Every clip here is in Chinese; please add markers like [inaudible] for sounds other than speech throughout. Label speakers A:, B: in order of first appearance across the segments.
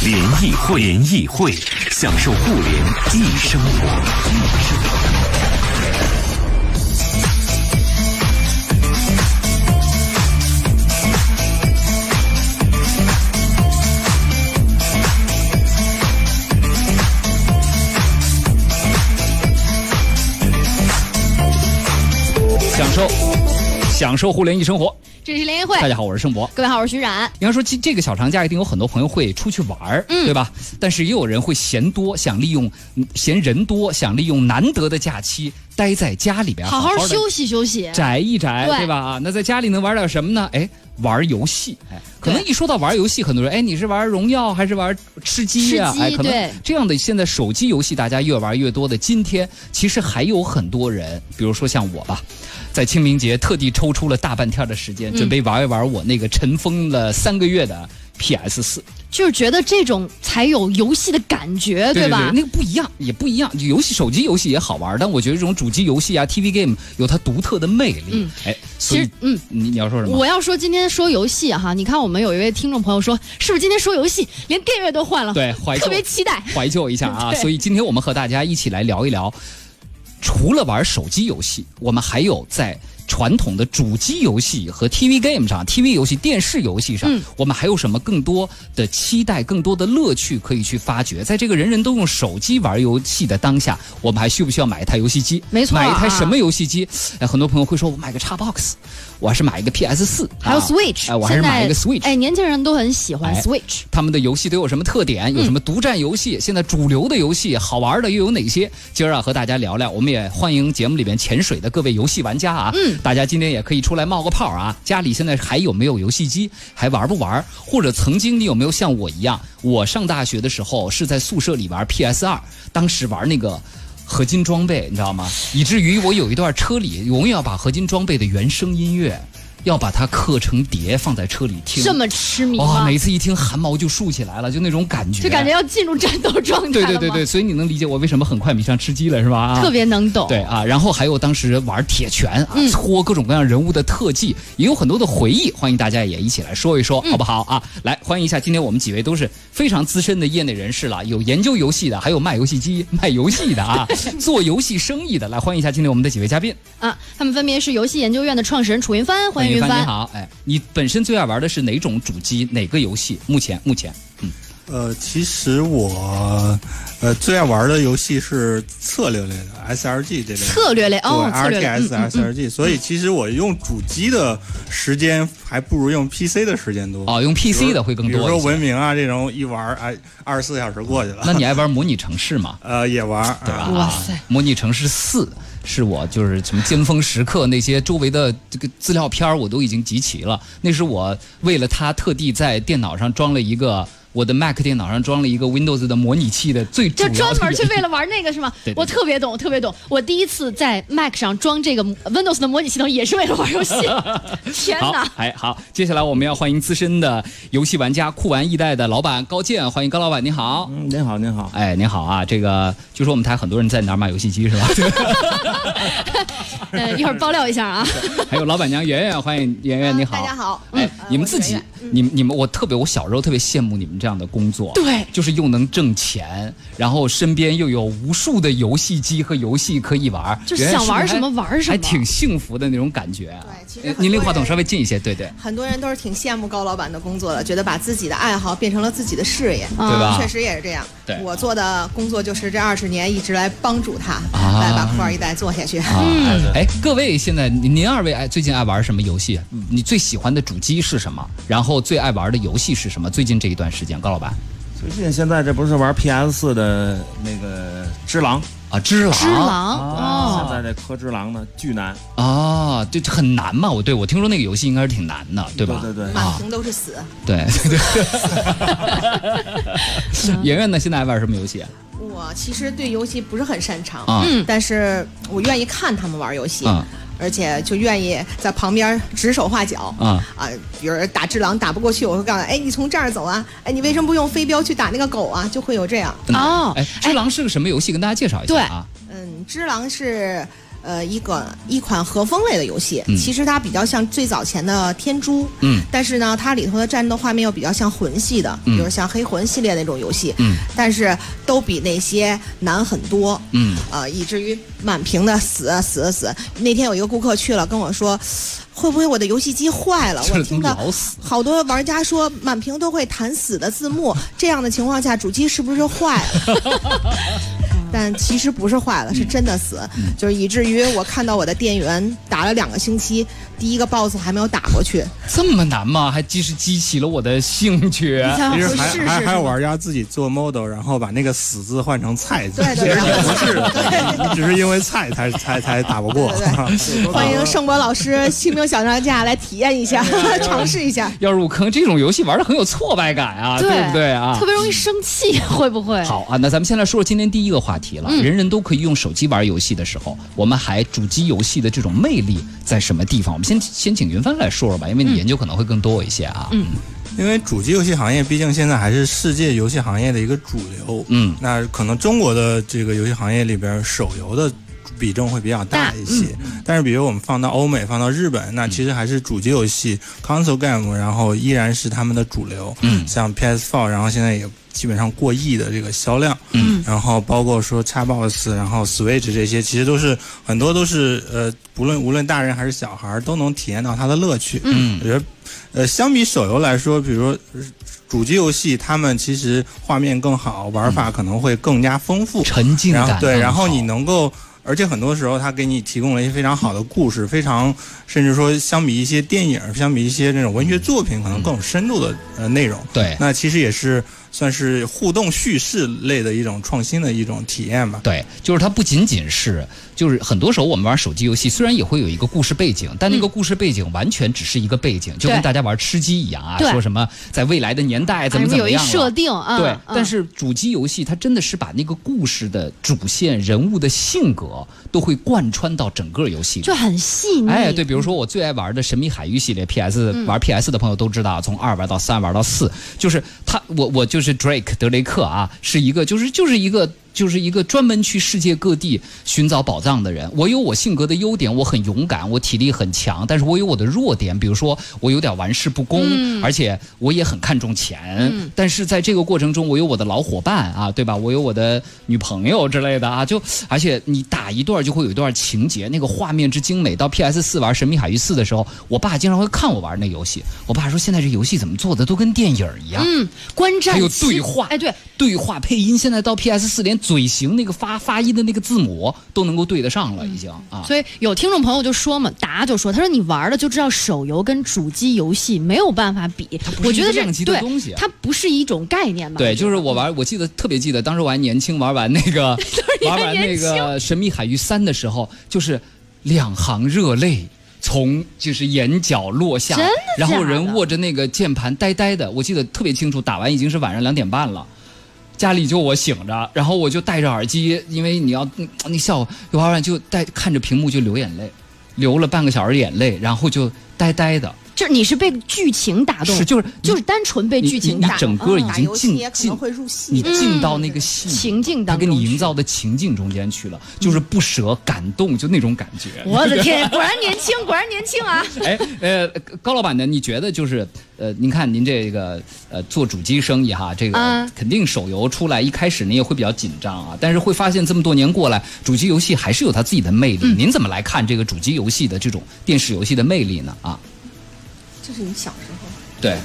A: 联谊会，联谊会，享受互联易生活。
B: 享受，享受互联易生活。
C: 这里是联谊会，
B: 大家好，我是盛博。
C: 各位好，我是徐冉。
B: 你要说这这个小长假，一定有很多朋友会出去玩儿，
C: 嗯
B: 对吧？但是也有人会嫌多，想利用嗯嫌人多，想利用难得的假期待在家里边，
C: 好
B: 好
C: 休息休息。
B: 宅一宅，
C: 对
B: 对吧？啊，那在家里能玩点什么呢？哎，玩游戏。哎，可能一说到玩游戏，很多人哎，你是玩荣耀还是玩吃鸡呀、
C: 吃鸡
B: 哎，可能这样的现在手机游戏大家越玩越多的今天，其实还有很多人，比如说像我吧。在清明节特地抽出了大半天的时间，
C: 嗯
B: 准备玩一玩我那个尘封了三个月的 PS 四。
C: 就是觉得这种才有游戏的感觉，
B: 对
C: 吧？
B: 那个不一样，也不一样。游戏手机游戏也好玩，但我觉得这种主机游戏啊，TV game 有它独特的魅力。
C: 嗯
B: 哎，
C: 其实，嗯，
B: 你你要说什么？
C: 我要说今天说游戏哈，你看我们有一位听众朋友说，是不是今天说游戏连 gay 乐都换了？
B: 对怀旧
C: 特别期待。
B: 怀旧一下啊。[laughs] 所以今天我们和大家一起来聊一聊，除了玩手机游戏，我们还有在。传统的主机游戏和 TV game 上，TV 游戏、电视游戏上，
C: 嗯
B: 我们还有什么更多的期待、更多的乐趣可以去发掘？在这个人人都用手机玩游戏的当下，我们还需不需要买一台游戏机？
C: 没错啊
B: 买一台什么游戏机？哎，很多朋友会说，我买个 Xbox，我还是买一个 PS 四，
C: 还有
B: 啊
C: Switch，、
B: 哎，我还是买一个 Switch。
C: 哎，年轻人都很喜欢
B: 哎
C: Switch。
B: 他们的游戏都有什么特点？有什么独占游戏？现在主流的游戏好玩的又有哪些？今儿啊，和大家聊聊。我们也欢迎节目里边潜水的各位游戏玩家啊，
C: 嗯
B: 大家今天也可以出来冒个泡啊。家里现在还有没有游戏机？还玩不玩？或者曾经你有没有像我一样？我上大学的时候是在宿舍里玩 PS 二，当时玩那个。合金装备，你知道吗？以至于我有一段车里永远要把合金装备的原声音乐，要把它刻成碟放在车里听。
C: 这么痴迷
B: 哇，
C: 吗？
B: 每次一听汗毛就竖起来了，就那种感觉，
C: 就感觉要进入战斗状态了
B: 对对对对，所以你能理解我为什么很快迷上吃鸡了，是吧？啊
C: 特别能懂。
B: 对啊，然后还有当时玩铁拳啊，
C: 嗯
B: 搓各种各样人物的特技，也有很多的回忆，欢迎大家也一起来说一说，
C: 嗯
B: 好不好啊？来，欢迎一下，今天我们几位都是非常资深的业内人士了，有研究游戏的，还有卖游戏机、卖游戏的啊，[laughs] 做游戏生意的，来欢迎一下今天我们的几位嘉宾。
C: 啊，他们分别是游戏研究院的创始人楚云帆，欢迎云帆。
B: 你好，哎，你本身最爱玩的是哪种主机？哪个游戏？目前目前，嗯，
D: 呃，其实我呃最爱玩的游戏是策略类的 SLG 这类。
C: 策略类哦
D: ，RTS、
C: 嗯嗯嗯
D: SLG，所以其实我用主机的时间还不如用 PC 的时间多。
B: 哦，用 PC 的会更多
D: 比如说。文明啊这种一玩，哎，二十四小时过去了。
B: 那你爱玩模拟城市吗？
D: 呃也玩，
B: 对吧？
C: 哇塞
B: 模拟城市四是我就是什么尖峰时刻那些周围的这个资料片儿我都已经集齐了。那是我为了他特地在电脑上装了一个。我的 Mac 电脑上装了一个 Windows 的模拟器的最主
C: 就专门去为了玩那个是吗？[laughs]
B: 对对对
C: 我特别懂，特别懂。我第一次在 Mac 上装这个 Windows 的模拟系统，也是为了玩游戏。[laughs] 天
B: 好
C: 哪！，
B: 哎好，接下来我们要欢迎资深的游戏玩家酷玩一代的老板高健，欢迎高老板，你好。
E: 嗯，您好，您好。
B: 哎，您好啊！这个据说我们台很多人在哪儿卖游戏机是吧？[laughs]
C: 呃，一会儿爆料一下啊。
B: 还有老板娘圆圆，欢迎圆圆，你好。
F: 大家好，
B: 哎
F: 嗯，
B: 你们自己你们你们，我特别，我小时候特别羡慕你们这样的工作，
C: 对
B: 就是又能挣钱，然后身边又有无数的游戏机和游戏可以玩，
C: 就是想玩什么玩什么
B: 还挺幸福的那种感觉。
F: 对其实
B: 您离话筒稍微近一些，对对。
F: 很多人都是挺羡慕高老板的工作的，觉得把自己的爱好变成了自己的事业，
C: 对
B: 吧
F: 确实也是这样。
B: 对
F: 我做的工作就是这二十年一直来帮助他，
B: 啊
F: 来把酷儿一代做下去。
B: 啊，哎，各位现在您您二位爱最近爱玩什么游戏？你最喜欢的主机是什么？然后最爱玩的游戏是什么？最近这一段时间，高老板
E: 最近现在这不是玩 PS 四的那个《只狼》
B: 啊，只狼，
C: 只狼哦，
E: 现在这柯只狼呢巨难，
B: 啊，这这很难嘛？我对我听说那个游戏应该是挺难的，对吧？
E: 对对对
F: 满屏都是死。
B: 对对对。[laughs] 圆圆呢？现在还玩什么游戏？
F: 我我其实对游戏不是很擅长，
B: 啊
C: 嗯
F: 但是我愿意看他们玩游戏，
B: 啊
F: 而且就愿意在旁边指手画脚。
B: 啊！
F: 啊，比如打只狼打不过去，我会告诉他，哎，你从这儿走啊，哎，你为什么不用飞镖去打那个狗啊？就会有这样。
C: 哦
B: 哎，只狼是个什么游戏？跟大家介绍一下
C: 对
B: 啊。
F: 嗯，只狼是呃一个一款和风类的游戏，
B: 嗯。
F: 其实它比较像最早前的天珠，
B: 嗯。
F: 但是呢，它里头的战斗画面又比较像魂系的，
B: 嗯。
F: 比如像黑魂系列那种游戏，
B: 嗯。
F: 但是都比那些难很多，
B: 嗯。
F: 呃，以至于满屏的死啊死啊死。那天有一个顾客去了，跟我说，会不会我的游戏机坏了？[laughs] 我听到好多玩家说满屏都会弹死的字幕，这样的情况下，主机是不是坏了？[laughs] 但其实不是坏了，是真的死，
B: 嗯
F: 就是以至于我看到我的店员打了两个星期，第一个 BOSS 还没有打过去。
B: 这么难吗？还即是激起了我的兴趣。
D: 其实
C: 不
D: 还还还有玩家自己做 model，然后把那个死字换成菜字，
F: 对对
D: 其实不是，你只是因为菜才才才打不过。
F: 对对 [laughs] 欢迎盛博老师清明小长假来体验一下，尝试一下。
B: 要入坑这种游戏玩的很有挫败感啊，对不对啊
C: 特？别容易生气，会不会？
B: 好啊，那咱们先来说说今天第一个话题了。
C: 嗯
B: 人人都可以用手机玩游戏的时候，我们还主机游戏的这种魅力在什么地方？我们先先请云帆来说说吧，因为你研究可能会更多一些啊。
C: 嗯
D: 因为主机游戏行业毕竟现在还是世界游戏行业的一个主流，
B: 嗯
D: 那可能中国的这个游戏行业里边，手游的比重会比较大一些。但是，比如我们放到欧美、放到日本，那其实还是主机游戏 console game，然后依然是他们的主流。
B: 嗯
D: 像 PS4，然后现在也基本上过亿的这个销量。
B: 嗯
D: 然后包括说 Xbox，然后 Switch 这些，其实都是很多都是呃，不论无论大人还是小孩儿都能体验到它的乐趣。
B: 嗯
D: 我觉得，呃，相比手游来说，比如说呃主机游戏，他们其实画面更好，玩法可能会更加丰富，
B: 沉浸
D: 然后对，然后你能够。而且很多时候，它给你提供了一些非常好的故事，非常甚至说，相比一些电影，相比一些这种文学作品，可能更有深度的呃内容。
B: 对
D: 那其实也是算是互动叙事类的一种创新的一种体验吧。
B: 对，就是它不仅仅是，就是很多时候我们玩手机游戏，虽然也会有一个故事背景，但那个故事背景完全只是一个背景，就跟大家玩吃鸡一样啊，说什么在未来的年代怎么怎么样了
C: 设定啊，
B: 对，
C: 嗯。
B: 但是主机游戏它真的是把那个故事的主线人物的性格都会贯穿到整个游戏里。
C: 就很细腻。
B: 哎，对，比如说我最爱玩的《神秘海域》系列，PS 玩 PS 的朋友都知道，从二玩到三，玩到四，就是他，我我就是 Drake 德雷克啊，是一个就是就是一个就是一个专门去世界各地寻找宝藏的人。我有我性格的优点，我很勇敢，我体力很强，但是我有我的弱点，比如说我有点玩世不恭，而且我也很看重钱。但是在这个过程中，我有我的老伙伴啊，对吧？我有我的女朋友之类的啊，就而且你打一段就会有一段情节，那个画面之精美。到 PS 四玩《神秘海域四》的时候，我爸经常会看我玩那游戏，我爸说现在这游戏怎么做的都跟电影一样。
C: 嗯，观战
B: 还有对话，
C: 哎，对，
B: 对话配音，现在到 PS 四连嘴型那个发发音的那个字母都能够对得上了，已经啊。
C: 所以有听众朋友就说嘛，答就说，他说你玩的就知道手游跟主机游戏没有办法比。我觉得这
B: 一个量级的
C: 对
B: 东西啊
C: 它不是一种概念吧？
B: 对，就是我玩，我记得特别记得，当时我还年轻，[laughs] 玩完那个玩完那个《神秘海域三》的时候，就是两行热泪。从就是眼角落下然后人握着那个键盘呆呆的，我记得特别清楚。打完已经是晚上两点半了，家里就我醒着，然后我就戴着耳机，因为你要嗯那效果，玩完就带看着屏幕就流眼泪，流了半个小时眼泪，然后就呆呆的，
C: 就是你是被剧情打动，
B: 是就是
C: 就是单纯被剧情打动，
B: 你你整个已经进进
F: 能会入戏
B: 你。进到那个戏里
C: 情境
B: 他给你营造的情境中间去了，就是不舍、感动，就那种感觉。[laughs]
C: 我的天，果然年轻，果然年轻啊！[laughs]
B: 哎，呃，高老板呢？你觉得就是呃，您看您这个呃做主机生意哈，这个
C: 嗯
B: 肯定手游出来一开始您也会比较紧张啊，但是会发现这么多年过来，主机游戏还是有它自己的魅力。您怎么来看这个主机游戏的这种电视游戏的魅力呢？啊，
F: 这是你小时候。
B: 对，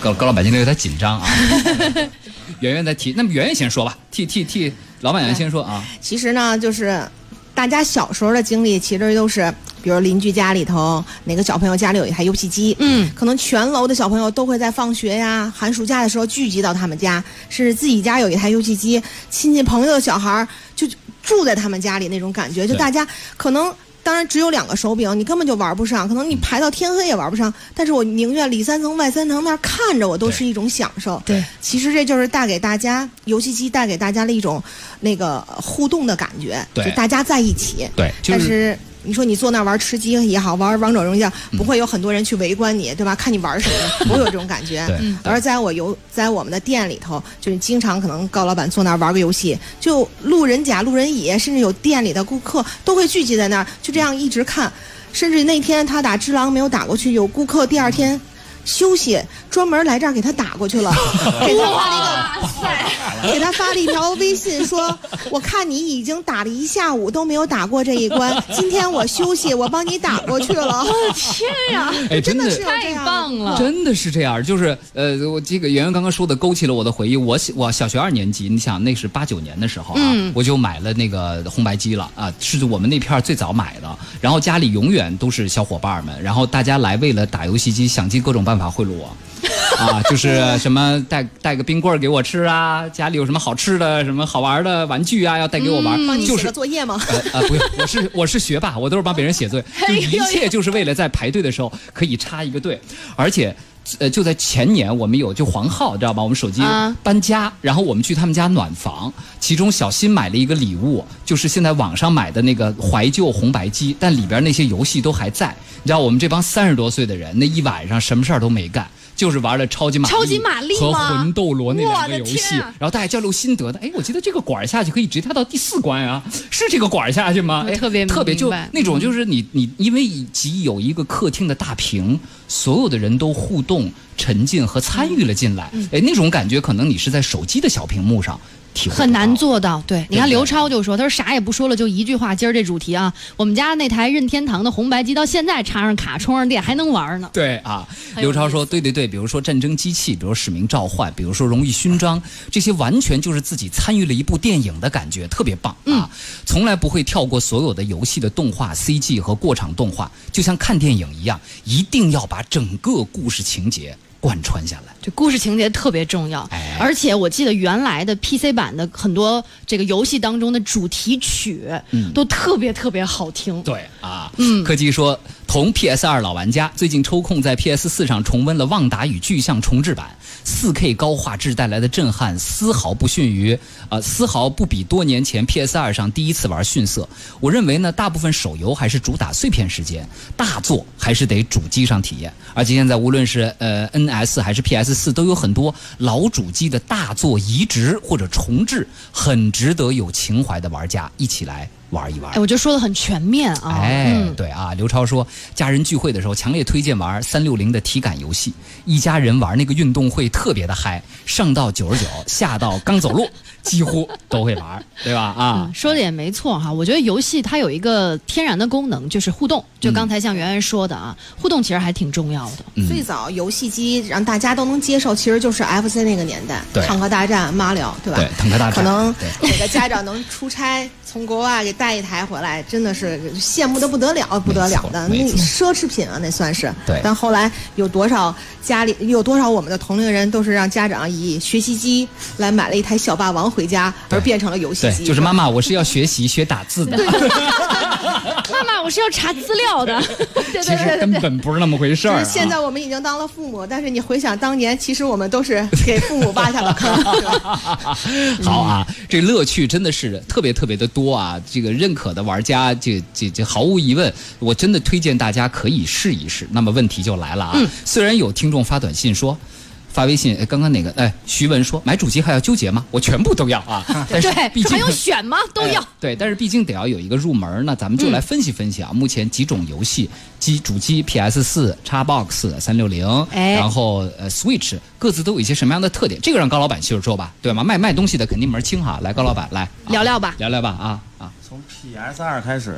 B: 高高老板今天有点紧张啊。[laughs] 圆圆在提，那么圆圆先说吧，替替替老板娘先说啊。
F: 其实呢，就是大家小时候的经历，其实都是，比如邻居家里头哪个小朋友家里有一台游戏机，
C: 嗯，
F: 可能全楼的小朋友都会在放学呀、寒暑假的时候聚集到他们家，甚至自己家有一台游戏机，亲戚朋友的小孩儿就住在他们家里那种感觉，就大家可能。当然只有两个手柄，你根本就玩不上，可能你排到天黑也玩不上。但是我宁愿里三层外三层那看着我都是一种享受。
C: 对，
F: 其实这就是带给大家游戏机带给大家的一种那个互动的感觉，
B: 对
F: 就大家在一起。
B: 对，就是
F: 但是你说你坐那儿玩吃鸡也好，玩王者荣耀，不会有很多人去围观你，对吧？看你玩什么，[laughs] 不会有这种感觉。而在我游在我们的店里头，就是经常可能高老板坐那儿玩个游戏，就路人甲、路人乙，甚至有店里的顾客都会聚集在那儿，就这样一直看。甚至那天他打只狼没有打过去，有顾客第二天休息，专门来这儿给他打过去了，[laughs] 给他发了一个 [laughs] 给他发了一条微信说：“我看你已经打了一下午都没有打过这一关，[laughs] 今天我休息，我帮你打过去了。
C: 我天呀，
B: 哎，
F: 真的
B: 的
F: 是这
C: 太
F: 样
C: 棒了！
B: 真的是这样，就是呃，我这个圆圆刚刚说的勾起了我的回忆。我小我小学二年级，你想那是八九年的时候啊，
C: 嗯
B: 我就买了那个红白机了啊，是我们那片儿最早买的。然后家里永远都是小伙伴们，然后大家来为了打游戏机，想尽各种办法贿赂我。[laughs] 啊，就是什么带带个冰棍儿给我吃啊，家里有什么好吃的、什么好玩的玩具啊，要带给我玩，就是
F: 个作业吗？
B: 呃呃，不用，[laughs] 我是我是学霸，我都是帮别人写作业，[laughs] 就一切就是为了在排队的时候可以插一个队，而且。呃，就在前年，我们有就黄浩，知道吧？我们手机
C: 啊
B: 搬家，然后我们去他们家暖房，其中小新买了一个礼物，就是现在网上买的那个怀旧红白机，但里边那些游戏都还在。你知道，我们这帮三十多岁的人，那一晚上什么事儿都没干，就是玩了超级玛丽、
C: 超级玛丽
B: 和魂斗罗那两个游戏
C: 啊，
B: 然后大家交流心得的。哎，我记得这个管儿下去可以直接跳到第四关啊，是这个管儿下去吗？哎，
C: 特别
B: 特别就那种就是你你因为以及有一个客厅的大屏，所有的人都互动、沉浸和参与了进来。
C: 嗯
B: 哎，那种感觉可能你是在手机的小屏幕上体会
C: 很难。做到。对，你看刘超就说，他说啥也不说了，就一句话，今儿这主题啊，我们家那台任天堂的红白机到现在插上卡、充上电还能玩呢。
B: 对啊，刘超说：“对对对，比如说战争机器，比如使命召唤，比如说荣誉勋章，这些完全就是自己参与了一部电影的感觉，特别棒啊！从来不会跳过所有的游戏的动画、CG 和过场动画，就像看电影一样，一定要把整个故事情节贯穿下来。
C: 这故事情节特别重要，
B: 哎。
C: 而且我记得原来的 PC 版的很多这个游戏当中的主题曲，
B: 嗯。
C: 都特别特别好听。
B: 对啊，嗯，柯基说，同 PS 二老玩家最近抽空在 PS 四上重温了《旺达与巨像》重制版，4K 高画质带来的震撼丝毫不逊于，呃，丝毫不比多年前 PS 二上第一次玩逊色。我认为呢，大部分手游还是主打碎片时间，大作还是得主机上体验。而且现在无论是呃 NS 还是 PS 四，都有很多老主机的大作移植或者重置，很值得有情怀的玩家一起来玩一玩
C: 哎，。我觉得说的很全面啊。
B: 哎，
C: 嗯，
B: 对啊，刘超说，家人聚会的时候强烈推荐玩三六零的体感游戏，一家人玩那个运动会特别的嗨，上到九十九，下到刚走路，几乎都会玩，[laughs] 对吧？啊
C: 嗯，，说的也没错哈。我觉得游戏它有一个天然的功能，就是互动。就刚才像圆圆说的啊，互动其实还挺重要的。
B: 嗯
F: 最早游戏机让大家都能接受，其实就是 FC 那个年代，
B: 对
F: 坦克大战、马里奥，对吧？
B: 对坦克大战
F: 可能
B: 对
F: 哪个家长能出差从国外给带一台回来，真的是羡慕的不得了，不得了的，那奢侈品啊，那算是。
B: 对
F: 但后来有多少家里有多少我们的同龄人都是让家长以学习机来买了一台小霸王回家，而变成了游戏
B: 对，
F: 机。
B: 就是妈妈，我是要学习学打字的，[laughs]
C: 妈妈，我是要查资料的。[laughs] 对
B: 其实根本不是那么回事儿、啊。
F: 就是现在我们已经当了父母，但是你回想当年，其实我们都是给父母挖下了坑。[laughs]
B: 好啊，这乐趣真的是特别特别的多啊！这个认可的玩家，这这这毫无疑问，我真的推荐大家可以试一试。那么问题就来了啊，虽然有听众发短信说。发微信，哎，刚刚哪个？哎，徐文说买主机还要纠结吗？我全部都要啊！[laughs] 但是
C: 对，
B: 毕竟
C: 还用选吗？都要
B: 哎。对，但是毕竟得要有一个入门儿，那咱们就来分析分析啊。目前几种游戏，机主机 PS 四、Xbox 三六零，
C: 哎
B: 然后呃 Switch 各自都有一些什么样的特点？这个让高老板接着说吧，对吗？卖卖东西的肯定门清哈。来，高老板来啊
C: 聊聊吧
B: 聊聊吧啊啊，
E: 从 PS 二开始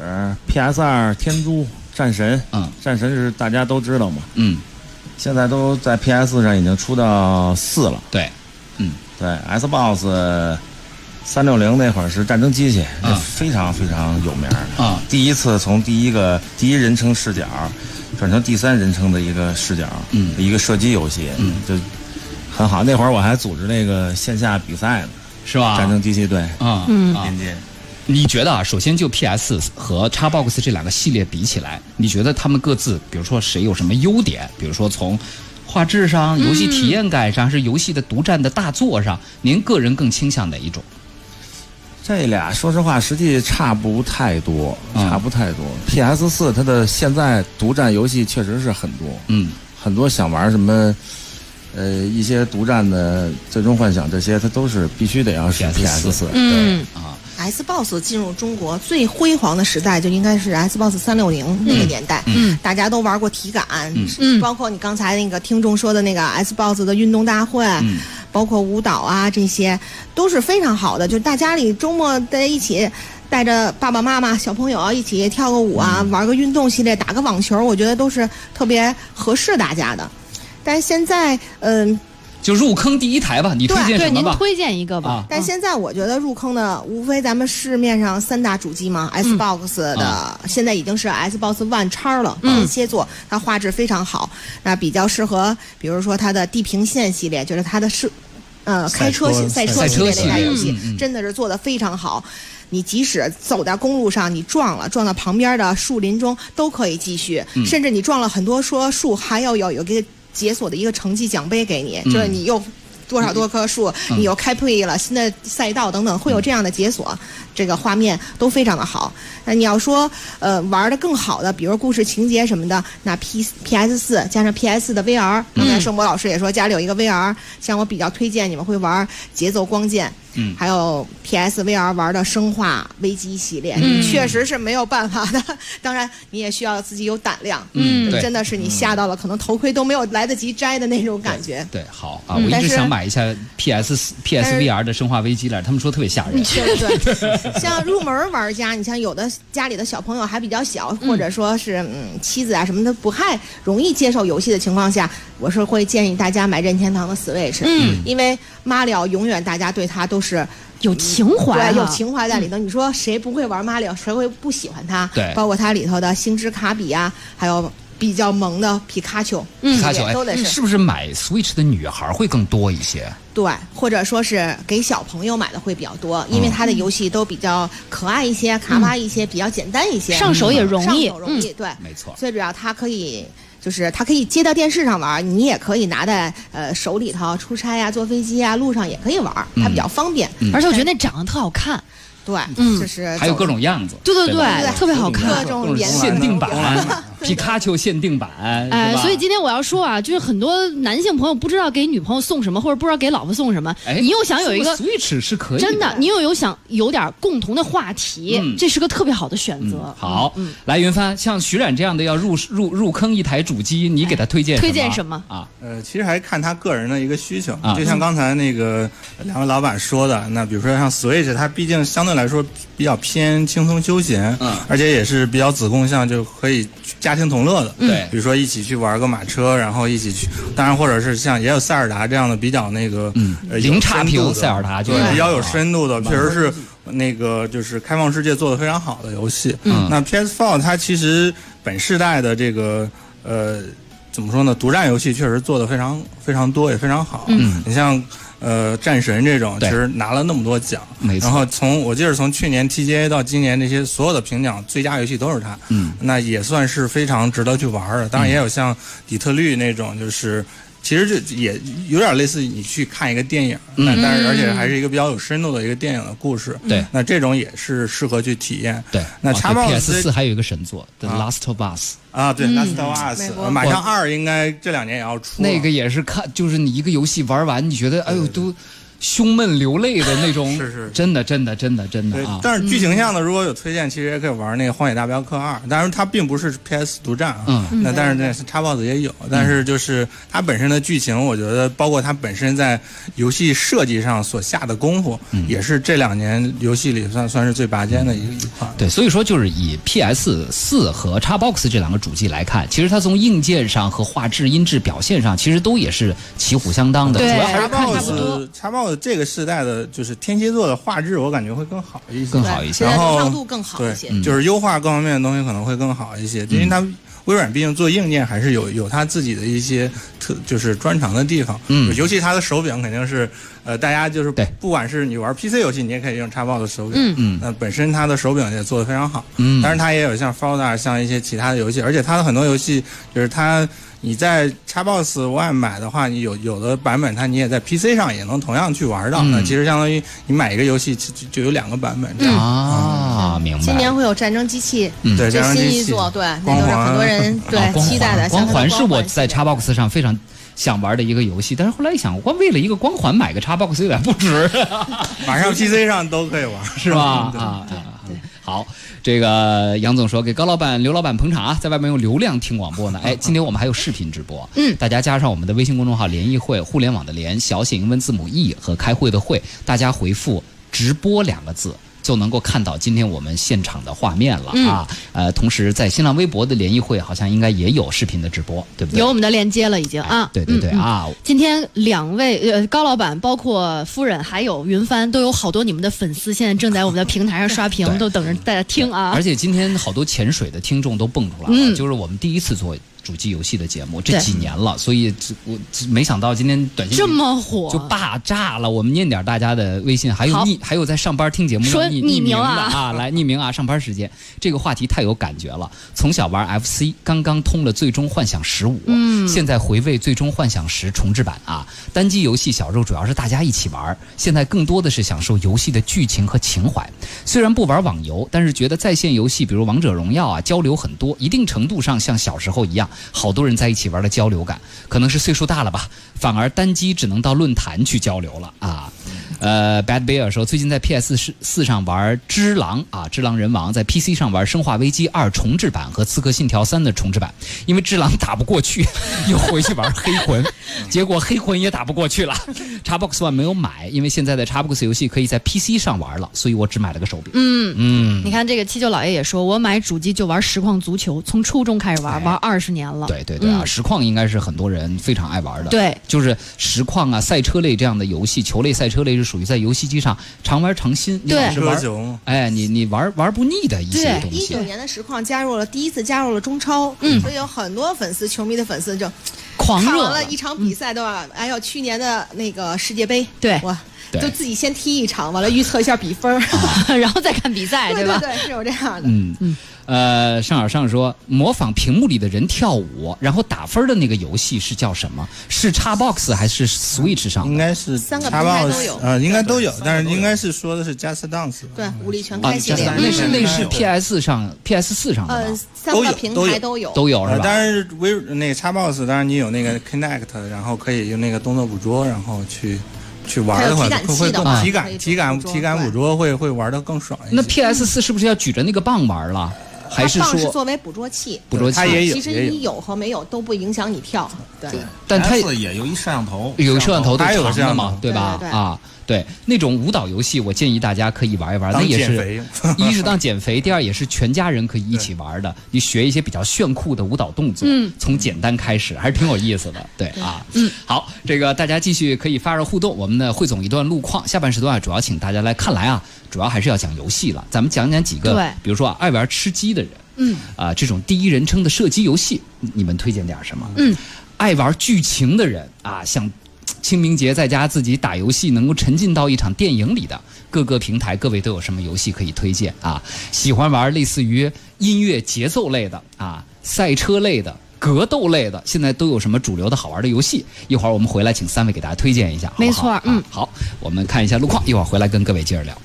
E: ，PS 二天珠战神，
B: 嗯
E: 战神是大家都知道嘛，
B: 嗯，
E: 现在都在 PS 上已经出到四了。
B: 对，嗯
E: 对，Xbox 三六零那会儿是战争机器，非常非常有名儿
B: 啊
E: 第一次从第一个第一人称视角转成第三人称的一个视角，
B: 嗯
E: 一个射击游戏，
B: 嗯，
E: 就很好。那会儿我还组织那个线下比赛呢，
B: 是吧？
E: 战争机器队
B: 啊
C: 嗯
B: 啊
E: 边界。
B: 你觉得啊，首先就 PS 和 Xbox 这两个系列比起来，你觉得他们各自，比如说谁有什么优点？比如说从画质上、游戏体验感上，是游戏的独占的大作上，您个人更倾向哪一种？
E: 这俩说实话，实际差不太多，
B: 嗯
E: 差不太多。PS 四它的现在独占游戏确实是很多，
B: 嗯，
E: 很多想玩什么，呃，一些独占的《最终幻想》这些，它都是必须得要是
B: PS4
E: PS 四。
C: 嗯，
B: 啊，
F: Xbox 进入中国最辉煌的时代，就应该是 Xbox 三六零那个年代。
C: 嗯，
F: 大家都玩过体感，
C: 嗯
F: 包括你刚才那个听众说的那个 Xbox 的运动大会，
B: 嗯
F: 包括舞蹈啊，这些都是非常好的。就大家里周末在一起。带着爸爸妈妈、小朋友一起跳个舞啊，玩个运动系列，打个网球，我觉得都是特别合适大家的。但是现在，嗯、
B: 就入坑第一台吧，你推荐
C: 对，
B: 什么吧？
C: 您推荐一个吧。
B: 啊，
F: 但现在我觉得入坑的无非咱们市面上三大主机嘛，Xbox 的、现在已经是 Xbox One 叉了，
C: 嗯。
F: 天蝎座，它画质非常好，那比较适合，比如说它的地平线系列，就是它的是，呃，开车系赛车系列那代
B: 车系列
F: 游戏真的是做的非常好。你即使走在公路上，你撞了，撞到旁边的树林中都可以继续，
B: 嗯。
F: 甚至你撞了很多说树，还要有有一个解锁的一个成绩奖杯给你，
B: 嗯
F: 就是你又多少多棵树，
B: 嗯
F: 你又开辟了新的赛道等等，会有这样的解锁，这个画面都非常的好。那你要说呃玩的更好的，比如故事情节什么的，那 P P S 四加上 P S 的 V R，刚才盛博老师也说家里有一个 V R，像我比较推荐你们会玩节奏光剑。
B: 嗯
F: 还有 PS VR 玩的《生化危机》系列，
C: 嗯
F: 确实是没有办法的。[laughs] 当然，你也需要自己有胆量。
B: 嗯
F: 真的是你吓到了，可能头盔都没有来得及摘的那种感觉。
B: 对，好啊，
C: 嗯
B: 我一直想买一下 PS [laughs] PSVR 的《生化危机》来，他们说特别吓人。
F: 对对对，[laughs] 像入门玩家，你像有的家里的小朋友还比较小，或者说是嗯妻子啊什么的不太容易接受游戏的情况下，我是会建议大家买任天堂的 Switch，
C: 嗯，
F: 因为马里奥永远大家对他都是
C: 有情怀啊，
F: 对，有情怀在里头。你说谁不会玩马里奥？谁会不喜欢他？
B: 对
F: 包括它里头的星之卡比啊，还有比较萌的皮卡丘，
C: 嗯
B: 皮卡丘，哎
F: 都得是
B: 是不是买 Switch 的女孩会更多一些？
F: 对，或者说是给小朋友买的会比较多，因为它的游戏都比较可爱一些、卡哇伊一些，比较简单一些，
C: 上手也容易
F: 上手容易。对，
B: 没错，
F: 最主要它可以。就是它可以接到电视上玩，你也可以拿在呃手里头，出差呀、坐飞机呀、路上也可以玩，它比较方便。
C: 而且我觉得那长得特好看，
F: 对，
C: 嗯
F: 就是
B: 还有各种样子。
C: 对对
B: 对
C: 对，特别好看
F: 各。种颜色
B: 限定版
F: 对
B: 皮卡丘限定版，
C: 哎所以今天我要说啊，就是很多男性朋友不知道给女朋友送什么，或者不知道给老婆送什么，
B: 哎，
C: 你又想有一个
B: Switch 是可以
C: 真的，你又有想有点共同的话题，
B: 嗯。
C: 这是个特别好的选择。
B: 嗯好，来云帆，像徐冉这样的要入入入坑一台主机，你给他推荐
C: 推荐什么？
B: 啊？
D: 呃，其实还是看他个人的一个需求，
B: 啊。
D: 就像刚才那个两位老板说的，那比如说像 Switch，它毕竟相对来说比较偏轻松休闲，
B: 嗯。
D: 而且也是比较子供向，就可以家庭同乐的。
B: 对
D: 比如说一起去玩个马车，然后一起去，当然或者是像也有塞尔达这样的比较那个，
B: 嗯
D: 呃，
B: 零
D: 有
B: 差评
D: 深度的
B: 塞尔达就是
D: 对，比较有
B: 啊
D: 深度的，确实是那个就是开放世界做的非常好的游戏。
B: 嗯
D: 那 PS4 它其实本世代的这个呃怎么说呢，独占游戏确实做的非常非常多，也非常好。
B: 嗯
D: 你像呃战神这种，其实拿了那么多奖，
B: 没错
D: 然后从我记得从去年 TGA 到今年这些所有的评奖最佳游戏都是它，
B: 嗯，
D: 那也算是非常值得去玩的。当然也有像底特律那种，就是。其实这也有点类似你去看一个电影，
B: 嗯。
D: 那但是而且还是一个比较有深度的一个电影的故事。
B: 对。
D: 那这种也是适合去体验。
B: 对，
D: 那
B: PS 四还有一个神作《The
D: 啊。
B: Last of Us》，
D: 啊，对，《Last of Us 马上二应该这两年也要出。
B: 那个也是看，就是你一个游戏玩完，你觉得哎呦都胸闷流泪的那种，[laughs]
D: 是是
B: 真的真的真的真的
D: 对
B: 啊，，
D: 但是剧情上的如果有推荐，其实也可以玩那个《荒野大镖客二》，当然它并不是 PS 独占啊。
B: 嗯
D: 那但是那是 Xbox 也有，但是就是它本身的剧情，我觉得包括它本身在游戏设计上所下的功夫，
B: 嗯
D: 也是这两年游戏里算算是最拔尖的一个一块。
B: 对，所以说就是以 PS 四和 Xbox 这两个主机来看，其实它从硬件上和画质、音质表现上，其实都也是旗鼓相当的。
C: 对
B: 主要还是看
C: 差不多
D: Xbox 这个时代的就是天蝎座的画质，我感觉会更好一些，
B: 更好一些
D: 然后
F: 流畅度更好
D: 对
F: 一些。，
B: 嗯
D: 就是优化各方面的东西可能会更好一些，因为它微软毕竟做硬件还是有有它自己的一些特就是专长的地方。
B: 嗯
D: 尤其它的手柄肯定是呃大家就是
B: 对
D: 不管是你玩 PC 游戏，你也可以用 Xbox 的手柄。
C: 嗯
B: 嗯
D: 那本身它的手柄也做得非常好。
B: 嗯
D: 但是它也有像 Forza 像一些其他的游戏，而且它的很多游戏就是它。你在 Xbox One 买的话，你有有的版本，它你也在 PC 上也能同样去玩到。
B: 嗯
D: 那其实相当于你买一个游戏就就就有两个版本这样。
B: 啊，明白。
F: 今年会有战争机器，
B: 嗯
D: 对，
F: 最
D: 战争机器
F: 新一作，对，那
D: 光
F: 都是很多人对
B: 啊
F: 期待的。
B: 光环是我在 Xbox 上非常想玩的一个游戏，但是后来一想，光为了一个光环买个 Xbox 有点不值，
D: 马上 PC 上都可以玩。
B: 是吧？[laughs] 啊啊，好，这个杨总说给高老板、刘老板捧场啊，在外面用流量听广播呢。[laughs] 哎，今天我们还有视频直播，
C: 嗯
B: 大家加上我们的微信公众号“联谊会”，互联网的联，小写英文字母 e 和开会的会，大家回复“直播”两个字。就能够看到今天我们现场的画面了啊！呃，同时在新浪微博的联谊会好像应该也有视频的直播，对不对？
C: 有我们的链接了已经啊。
B: 对对对啊！
C: 今天两位呃高老板，包括夫人，还有云帆，都有好多你们的粉丝，现在正在我们的平台上刷屏，都等着大家听啊
B: 而。且今天好多潜水的听众都蹦出来了，
C: 嗯
B: 就是我们第一次做主机游戏的节目，这几年了，所以我没想到今天短信
C: 这么火，
B: 就霸炸了。我们念点大家的微信，还有匿，还有在上班听节目
C: 说
B: 匿
C: 匿名
B: 的
C: 啊
B: 啊，来 [laughs] 匿名啊，上班时间这个话题太有感觉了。从小玩 FC，刚刚通了《最终幻想十五》，
C: 嗯
B: 现在回味《最终幻想十》重制版啊。单机游戏小时候主要是大家一起玩，现在更多的是享受游戏的剧情和情怀。虽然不玩网游，但是觉得在线游戏，比如王者荣耀啊，交流很多，一定程度上像小时候一样，好多人在一起玩的交流感，可能是岁数大了吧，反而单机只能到论坛去交流了啊。呃，Bad Bear 说，最近在 PS 四四上玩《只狼》啊，《只狼人王》，在 PC 上玩《生化危机二》重置版和《刺客信条三》的重置版，因为《只狼》打不过去，[laughs] 又回去玩黑魂，[laughs] 结果黑魂也打不过去了。Xbox One 没有买，因为现在的 Xbox 游戏可以在 PC 上玩了，所以我只买了个手柄。
C: 嗯。
B: 嗯，
C: 你看这个七舅老爷也说，我买主机就玩实况足球，从初中开始玩，
B: 哎
C: 玩二十年了。
B: 对对对啊，
C: 嗯
B: 实况应该是很多人非常爱玩的。
C: 对，
B: 就是实况啊、赛车类这样的游戏，球类、赛车类是属于在游戏机上常玩常新。你
C: 对
B: 老是玩哎，你你玩玩不腻的一些
C: 对
B: 东西
F: 一九。年的实况加入了第一次加入了中超，
C: 嗯
F: 所以有很多粉丝、球迷的粉丝就
C: 狂热
F: 了一场比赛都要，哎呦，去年的那个世界杯，
C: 对
F: 哇，就自己先踢一场，完了预测一下比分儿，[laughs]
C: 然后再看比赛，吧？
F: 对对，是有这样的。
B: 嗯嗯，呃，上耳上说模仿屏幕里的人跳舞，然后打分的那个游戏是叫什么？是 Xbox 还是 Switch 上？
D: 应该是
F: 三个平台都
D: Xbox
F: 有
D: 呃，应该都有，但是应该是说的是 Just Dance。
F: 对，武力全
B: 啊，
F: 开系列，
B: 那是那是
D: 嗯
B: PS 上 PS 四上的
F: 呃？，三个平
D: 都有都有
F: 台都有。
D: 呃
B: 都有是吧？
D: 但是微那个 Xbox 当然你有那个 Connect，然后可以用那个动作捕捉，然后去去玩的话，会会体感体感体感捕捉会会玩的更爽一些。
B: 那 PS 四是不是要举着那个棒玩了？还是说
F: 作为捕捉器，
B: 捕捉器
D: 它也有
F: 其实你有和没有都不影响你跳。对，
B: 但它
E: 也有一摄像头，
B: 有摄像头都
D: 还有
B: 长的嘛
D: 摄像头，
B: 对吧？啊，对，那种舞蹈游戏，我建议大家可以玩一玩，那也是。一是当减肥，第二也是全家人可以一起玩的。你学一些比较炫酷的舞蹈动作，
C: 嗯
B: 从简单开始，还是挺有意思的。对啊，嗯，好，这个大家继续可以发热互动。我们呢汇总一段路况，下半时段啊主要请大家来，看来啊主要还是要讲游戏了。咱们讲讲几个
C: 对，
B: 比如说啊爱玩吃鸡的人，
C: 嗯
B: 啊、这种第一人称的射击游戏，你们推荐点什么？
C: 嗯，
B: 爱玩剧情的人啊，像清明节在家自己打游戏，能够沉浸到一场电影里的，各个平台各位都有什么游戏可以推荐啊？喜欢玩类似于音乐节奏类的啊，赛车类的。格斗类的，现在都有什么主流的好玩的游戏？一会儿我们回来，请三位给大家推荐一下，好好
C: 没错
B: 啊
C: 嗯
B: 好，我们看一下路况，一会儿回来跟各位接着聊。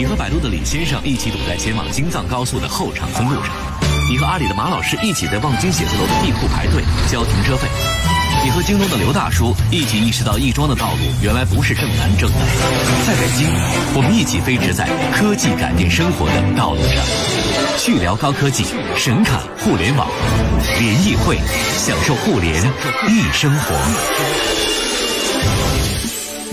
A: 你和百度的李先生一起堵在前往京藏高速的后长村路上，你和阿里的马老师一起在望京写字楼的地库排队交停车费，你和京东的刘大叔一起意识到亦庄的道路原来不是正南正北。在北京，我们一起飞驰在科技改变生活的道路上，去聊高科技，神侃互联网，联谊会，享受互联易生活。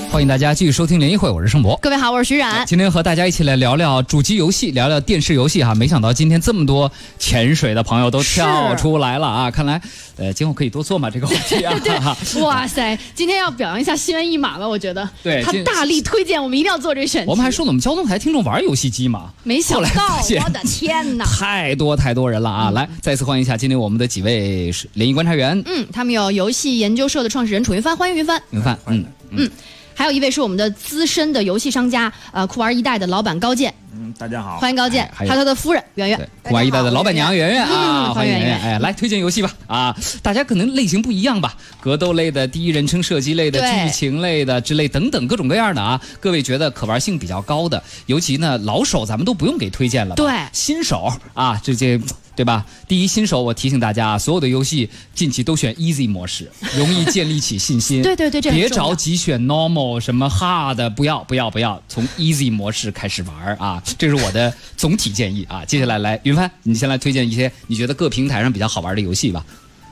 B: 欢迎大家继续收听联谊会，我是盛博。
C: 各位好，我是徐冉。
B: 今天和大家一起来聊聊主机游戏，聊聊电视游戏哈。没想到今天这么多潜水的朋友都跳出来了啊！看来，呃，今后可以多做嘛这个话题啊。[laughs]
C: 哇塞，今天要表扬一下心猿意马了，我觉得。
B: 对，
C: 他大力推荐我们一定要做这个选题。
B: 我们还说呢，我们交通台听众玩游戏机嘛？
C: 没想到，
B: 我
C: 的天哪！[laughs]
B: 太多太多人了啊！来，再次欢迎一下今天我们的几位联谊观察员。
C: 嗯，他们有游戏研究社的创始人楚云帆，欢迎云帆。
B: 云帆，嗯嗯。
C: 还有一位是我们的资深的游戏商家，呃，酷玩一代的老板高健。
E: 嗯，大家好，
C: 欢迎高健。还有他的夫人圆圆。
B: 酷玩一代的老板娘圆圆啊，欢迎圆
C: 圆。
B: 哎，来推荐游戏吧啊！大家可能类型不一样吧，格斗类的、第一人称射击类的、剧情类的之类等等各种各样的啊。各位觉得可玩性比较高的，尤其呢老手咱们都不用给推荐了。
C: 对，
B: 新手啊，这些。对吧？第一新手，我提醒大家啊，所有的游戏近期都选 easy 模式，[laughs] 容易建立起信心。
C: 对对对，
B: 别着急选 normal 什么 hard，不要不要不要，从 easy 模式开始玩啊！这是我的总体建议啊。接下来来云帆，你先来推荐一些你觉得各平台上比较好玩的游戏吧。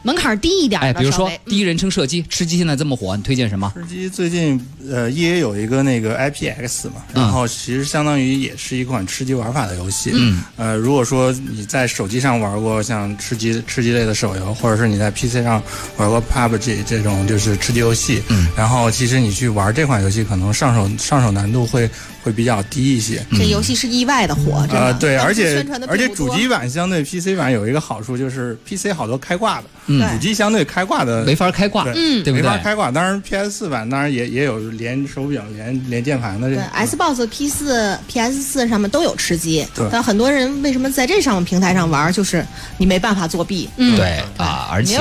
C: 门槛低一点，
B: 哎，比如说第一人称射击，吃鸡现在这么火，你推荐什么？
D: 吃鸡最近呃，E A 有一个那个 I P X 嘛，然后其实相当于也是一款吃鸡玩法的游戏。嗯，呃，如果说你在手机上玩过像吃鸡吃鸡类的手游，或者是你在 P C 上玩过 PUBG 这种就是吃鸡游戏，嗯，然后其实你去玩这款游戏，可能上手上手难度会。会比较低一些。
F: 这游戏是意外的火，
D: 呃，对，而且而且主机版相对 PC 版有一个好处就是 PC 好多开挂的，主机相对开挂的
B: 没法开挂，
C: 嗯，
B: 对
D: 没法开挂。当然 PS 四版当然也也有连手表、连连键盘的。
F: 对，Xbox P 四、PS 四上面都有吃鸡，但很多人为什么在这上面平台上玩，就是你没办法作弊。
B: 嗯，对啊，而且。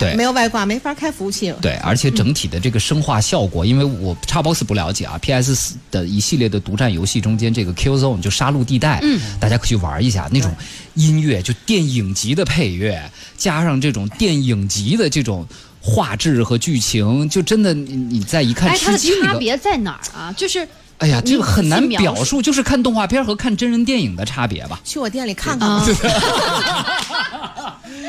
B: 对，
F: 没有外挂，没法开服务器了。
B: 对，而且整体的这个生化效果，因为我 Xbox 不了解啊，PS 四的一系列的独占游戏中间，这个 Kill Zone 就杀戮地带，嗯，大家可以去玩一下，那种音乐就电影级的配乐，加上这种电影级的这种画质和剧情，就真的你你再一看，哎，
C: 它的差别在哪儿啊？就是。
B: 哎呀，这个很难表述，就是看动画片和看真人电影的差别吧。
F: 去我店里看看吧。[laughs]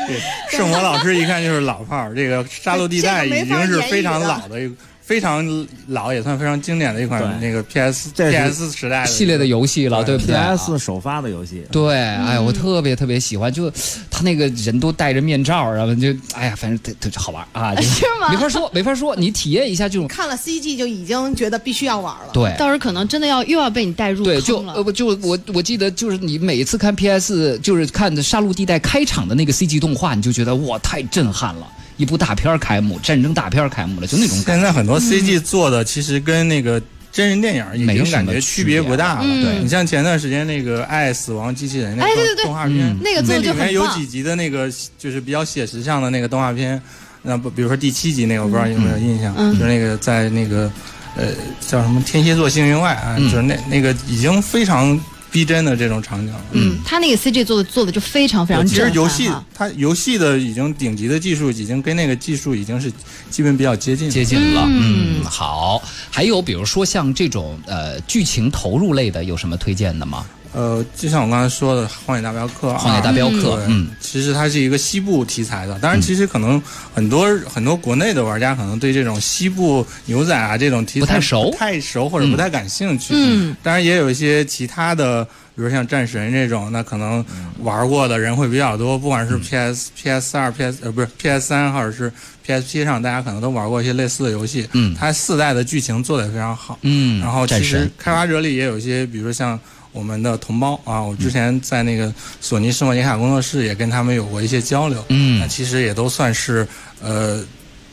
D: 对，圣火老师一看就是老炮儿，这个《沙漏地带》已经是非常老的一。非常老也算非常经典的一款那个 PS PS 时代
B: 系列的游戏了，对不对
E: ？PS 首发的游戏。
B: 对，哎，我特别特别喜欢，就他那个人都戴着面罩，然后就哎呀，反正特特好玩啊！
C: 是吗？
B: 没法说，没法说，你体验一下这种。
F: 看了 CG 就已经觉得必须要玩了。
B: 对，
C: 到时候可能真的要又要被你带入
B: 对，就呃不就我我记得就是你每一次看 PS 就是看的《杀戮地带》开场的那个 CG 动画，你就觉得哇太震撼了。一部大片开幕，战争大片开幕了，就那种。
D: 现在很多 CG 做的其实跟那个真人电影已经感觉区别不大了。
B: 对
D: 你像前段时间那个《爱死亡机器人》那个动画片，
C: 那个
D: 那里面有几集的那个就是比较写实像的那个动画片，那不比如说第七集那个，我不知道有没有印象，就是那个在那个呃叫什么天蝎座幸运外啊，就是那那个已经非常。逼真的这种场景，
C: 嗯，他那个 CG 做的做的就非常非常
D: 其实游戏，它游戏的已经顶级的技术，已经跟那个技术已经是基本比较接近
B: 接近了。嗯，好，还有比如说像这种呃剧情投入类的，有什么推荐的吗？
D: 呃，就像我刚才说的《荒野大镖客》，《
B: 荒野大镖客》，
D: 嗯，其实它是一个西部题材的。当然，其实可能很多很多国内的玩家可能对这种西部牛仔啊这种题材
B: 不太熟，
D: 太熟或者不太感兴趣。嗯，当然也有一些其他的，比如像战神这种，那可能玩过的人会比较多。不管是 PS、PS 二、PS 呃不是 PS 三，或者是 PSP 上，大家可能都玩过一些类似的游戏。嗯，它四代的剧情做的也非常好。嗯，然后其实开发者里也有一些，比如说像。我们的同胞啊，我之前在那个索尼圣莫尼卡工作室也跟他们有过一些交流，嗯，那其实也都算是呃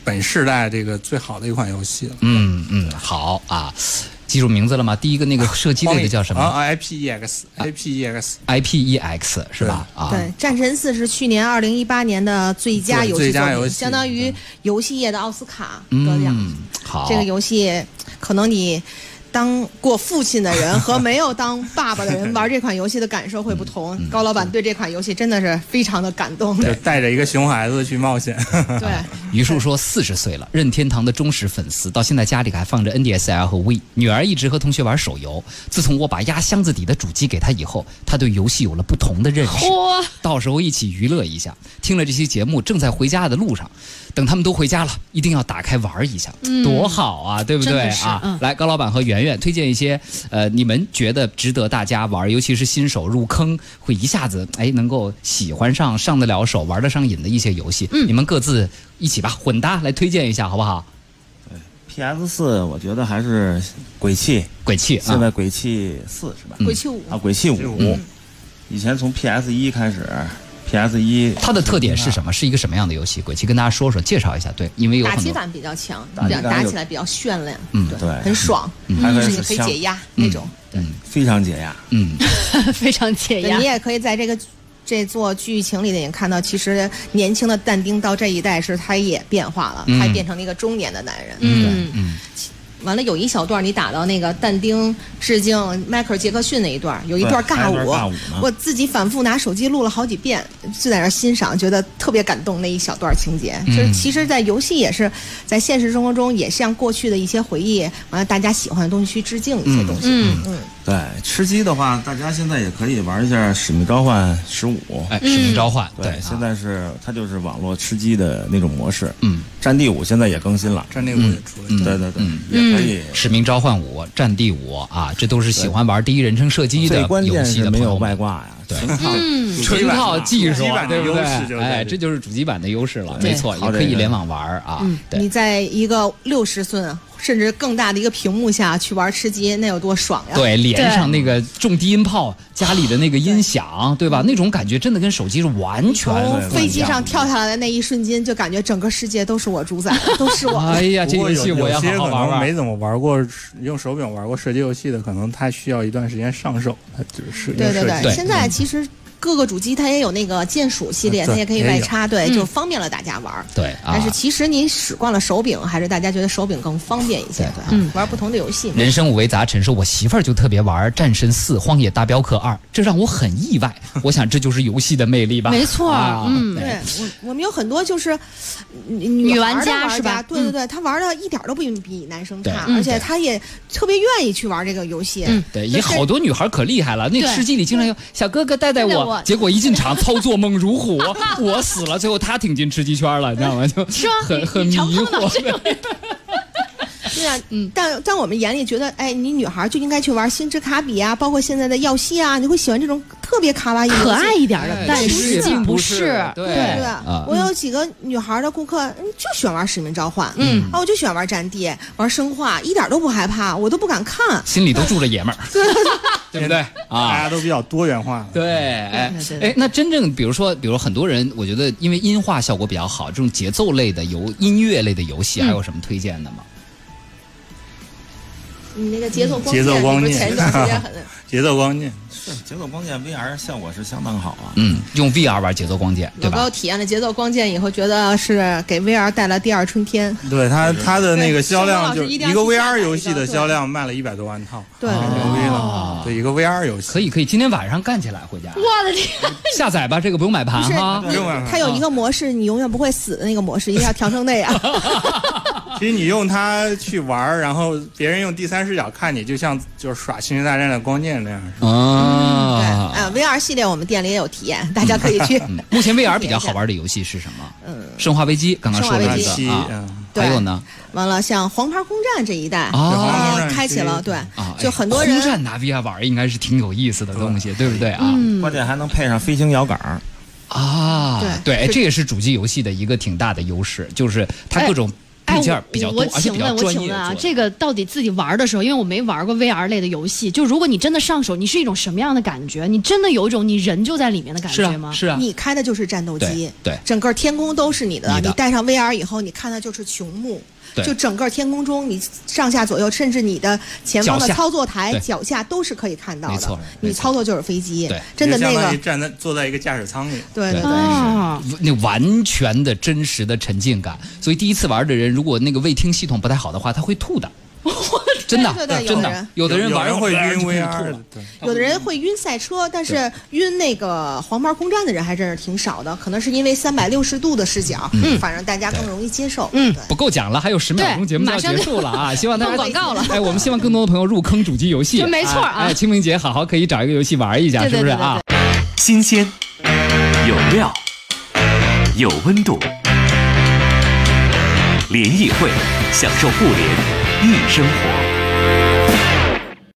D: 本世代这个最好的一款游戏了。
B: 嗯嗯，好啊，记住名字了吗？第一个那个射击类的叫什么
D: ？I P E X，I P E
B: X，I P E X 是吧？啊，
F: 对，战神四是去年二零一八年的最佳游戏
D: 作品，
F: 相当于游戏业的奥斯卡得奖。
B: 好，
F: 这个游戏可能你。当过父亲的人和没有当爸爸的人 [laughs] 玩这款游戏的感受会不同。高老板对这款游戏真的是非常的感动，
D: 就带着一个熊孩子去冒险。
F: 对，[laughs]
B: 于树说四十岁了，任天堂的忠实粉丝，到现在家里还放着 NDSL 和 V。女儿一直和同学玩手游，自从我把压箱子底的主机给她以后，她对游戏有了不同的认识。到时候一起娱乐一下。听了这期节目，正在回家的路上。等他们都回家了，一定要打开玩一下，
C: 嗯。
B: 多好啊，对不对？啊？
C: 嗯。
B: 来，高老板和圆圆推荐一些呃，你们觉得值得大家玩，尤其是新手入坑会一下子哎能够喜欢上、上得了手、玩得上瘾的一些游戏。
C: 嗯。
B: 你们各自一起吧，混搭来推荐一下，好不好？
E: 对 PS 四，我觉得还是鬼泣，
B: 鬼泣啊，
E: 现在鬼泣四是吧？
F: 鬼泣五。
E: 啊，鬼泣五，以前从 PS 一开始，PS 一
B: 它的特点是什么？是一个什么样的游戏？鬼泣跟大家说说，介绍一下。对，因为有
F: 打击感比较强，
E: 打
F: 起来比较绚烂，
B: 嗯
F: 对，很爽，
E: 还可
F: 就是你可以解压那种。
E: 非常解压。
B: 嗯，[laughs]
C: 非常解压
F: 你。也可以在这个这座剧情里也看到，其实年轻的但丁到这一代是他也变化了，
B: 嗯
F: 他变成了一个中年的男人。
C: 嗯
B: 嗯
F: 完了有一小段你打到那个但丁致敬迈克尔杰克逊那一段，有一段尬舞
E: 段尬舞，
F: 我自己反复拿手机录了好几遍，就在那儿欣赏，觉得特别感动那一小段情节。
B: 嗯
F: 就是其实，在游戏也是在现实生活中也向过去的一些回忆，完了大家喜欢的东西去致敬一些东西。
C: 嗯
F: 嗯，
E: 对，吃鸡的话，大家现在也可以玩一下《使命召唤十五》。
B: 哎，使命召唤，
E: 对，现在是它就是网络吃鸡的那种模式。
B: 嗯，
E: 战地五现在也更新了。
D: 战地五也出了，
B: 嗯
E: 对对对，
B: 嗯
E: 也可以。
B: 使命召唤五、战地五啊，这都是喜欢玩第一人称射击的游戏的朋友们
E: 外挂呀，
B: 对
E: 纯靠
C: 嗯
B: 纯靠技术
D: 主机，版的
B: 对不
D: 优势就
B: 对？哎，
D: 这
B: 这就是主机版的优势了，没错，也可以联网玩儿啊。对，
F: 你在一个六十寸甚至更大的一个屏幕下去玩吃鸡，那有多爽呀！
B: 对，连上那个重低音炮，家里的那个音响，对吧？那种感觉真的跟手机是完全
F: 从
B: 不一样
F: 飞机上跳下来的那一瞬间，就感觉整个世界都是我主宰，[laughs] 都是我。[laughs]
B: 哎呀，这游戏我要
D: 有些可
B: 好好玩玩。
D: 能没怎么玩过用手柄玩过射击游戏的，可能他需要一段时间上手，他就是
F: 对对
B: 对
F: 对，现在其实各个主机它也有那个键鼠系列，它也可以外插，对，
C: 嗯
F: 就方便了大家玩儿。
B: 对啊
F: 但，是其实您使惯了手柄，还是大家觉得手柄更方便一些，对，
C: 嗯
F: 玩不同的游戏。
B: 人生五味杂陈说，我媳妇儿就特别玩《战神四》《荒野大镖客二》，这让我很意外。[laughs] 我想这就是游戏的魅力吧。
C: 没错
B: 啊
C: 嗯
F: 对我，我们有很多就是女
C: 女玩家是吧
F: 对对对，她玩的一点都不比男生差，而且她也特别愿意去玩这个游戏。
C: 嗯
B: 对，也好多女孩可厉害了。那吃鸡里经常有小哥哥带带我，结果一进场操作猛如虎，[laughs] 我死了，最后他挺进吃鸡圈了，你知道吗？就很很迷惑。[laughs]
F: 对啊，[laughs] 嗯，但在我们眼里觉得，哎，你女孩就应该去玩星之卡比啊，包括现在的耀西啊，你会喜欢这种特别卡哇伊
C: 可爱一点的
B: 哎，
C: 但
B: 实
C: 际不
B: 是
C: 是。
B: 对
F: 对对
B: 啊
F: 我有几个女孩的顾客，嗯就喜欢玩使命召唤，
C: 嗯
F: 啊，我就喜欢玩战地，玩生化，一点都不害怕，我都不敢看。
B: 心里都住着爷们儿，[laughs] [laughs] 对不对啊
D: 大
B: 啊？
D: 家都比较多元化。
B: 对，哎
C: 对对对
B: 哎，那真正比如说，比如很多人，我觉得因为音画效果比较好，这种节奏类的游音乐类的游戏，
C: 嗯
B: 还有什么推荐的吗？
F: 你那个节奏光
D: 节奏
F: 剑，
D: 光剑 [laughs] [laughs] 节奏光剑，
E: 是节奏光剑 VR 效果是相当好啊。
B: 嗯，用 VR 玩节奏光剑，对
F: 有没有
B: 吧？
F: 体验了节奏光剑以后，觉得是给 VR 带来第二春天？
D: 对它它的那个销量就
F: 一
D: 个 VR 游戏的销量卖了一百多万套，
F: 对，
D: 牛逼
B: 哦
D: 了。对，一个 VR 游戏
B: 可以可以，今天晚上干起来回家
C: 我的天，
B: 下载吧，这个不用买盘哈。
D: 不用买
F: 它有一个模式，你永远不会死的那个模式，一定要调成那样。[laughs]
D: 其实你用它去玩儿，然后别人用第三视角看你，就像就是耍《星球大战》的光剑那样。
F: 对，
B: 啊，
F: 啊，VR [laughs] 系列我们店里也有体验，大家可以去。
B: 嗯目前 VR 比较 [laughs] 好玩的游戏是什么？嗯，生化危机刚刚说了一个啊，
D: 嗯，
B: 还有呢？
F: 完了，像黄牌空战这一代
B: 啊
F: 开启了，对
B: 啊，，
F: 就
B: 哎
F: 很多人
B: 空战拿 VR 玩应该是挺有意思的东西，对不对？啊？
C: 嗯。
E: 关键还能配上飞行摇杆儿。
B: 啊，
F: 对
B: 对，这也是主机游戏的一个挺大的优势，就是它各种
C: 哎，
B: 配件比较多
C: 我，
B: 而且比较
C: 请问，我
B: 专业
C: 请问啊，这个到底自己玩的时候，因为我没玩过 VR 类的游戏，就如果你真的上手，你是一种什么样的感觉？你真的有一种你人就在里面的感觉吗？
B: 啊是啊，
F: 你开的就是战斗机
B: 对，对
F: 整个天空都是你的。
B: 你的
F: 戴上 VR 以后，你看的就是穹幕。
B: 对。
F: 就整个天空中，你上下左右，甚至你的前方的操作台
B: 对。
F: 脚下都是可以看到的。
B: 没错
F: 你操作就是飞机
B: 对，
F: 真的那个，
D: 站在坐在一个驾驶舱里。
B: 对
F: 对对。对，
C: 啊，
B: 那完全的真实的沉浸感，所以第一次玩的人，如果那个卫听系统不太好的话，他会吐的。[laughs] 真的，
F: 对对对
B: 真的
F: 有人，
B: 有的人玩
D: 人会晕 VR 的
B: 吐了，
F: 有的人会晕赛车，但是晕那个黄牌空战的人还真是挺少的，可能是因为三百六十度的视角，嗯，反正大家更容易接受。
C: 嗯
B: 不够讲了，还有十秒钟节目就要结束了啊！[laughs] 希望大家
C: 广告了
B: 哎，我们希望更多的朋友入坑主机游戏，[laughs]
C: 没错啊
B: 哎，哎清明节好好可以找一个游戏玩一下，是不是啊？
A: 新鲜，有料，有温度。联谊会，享受互联易生活。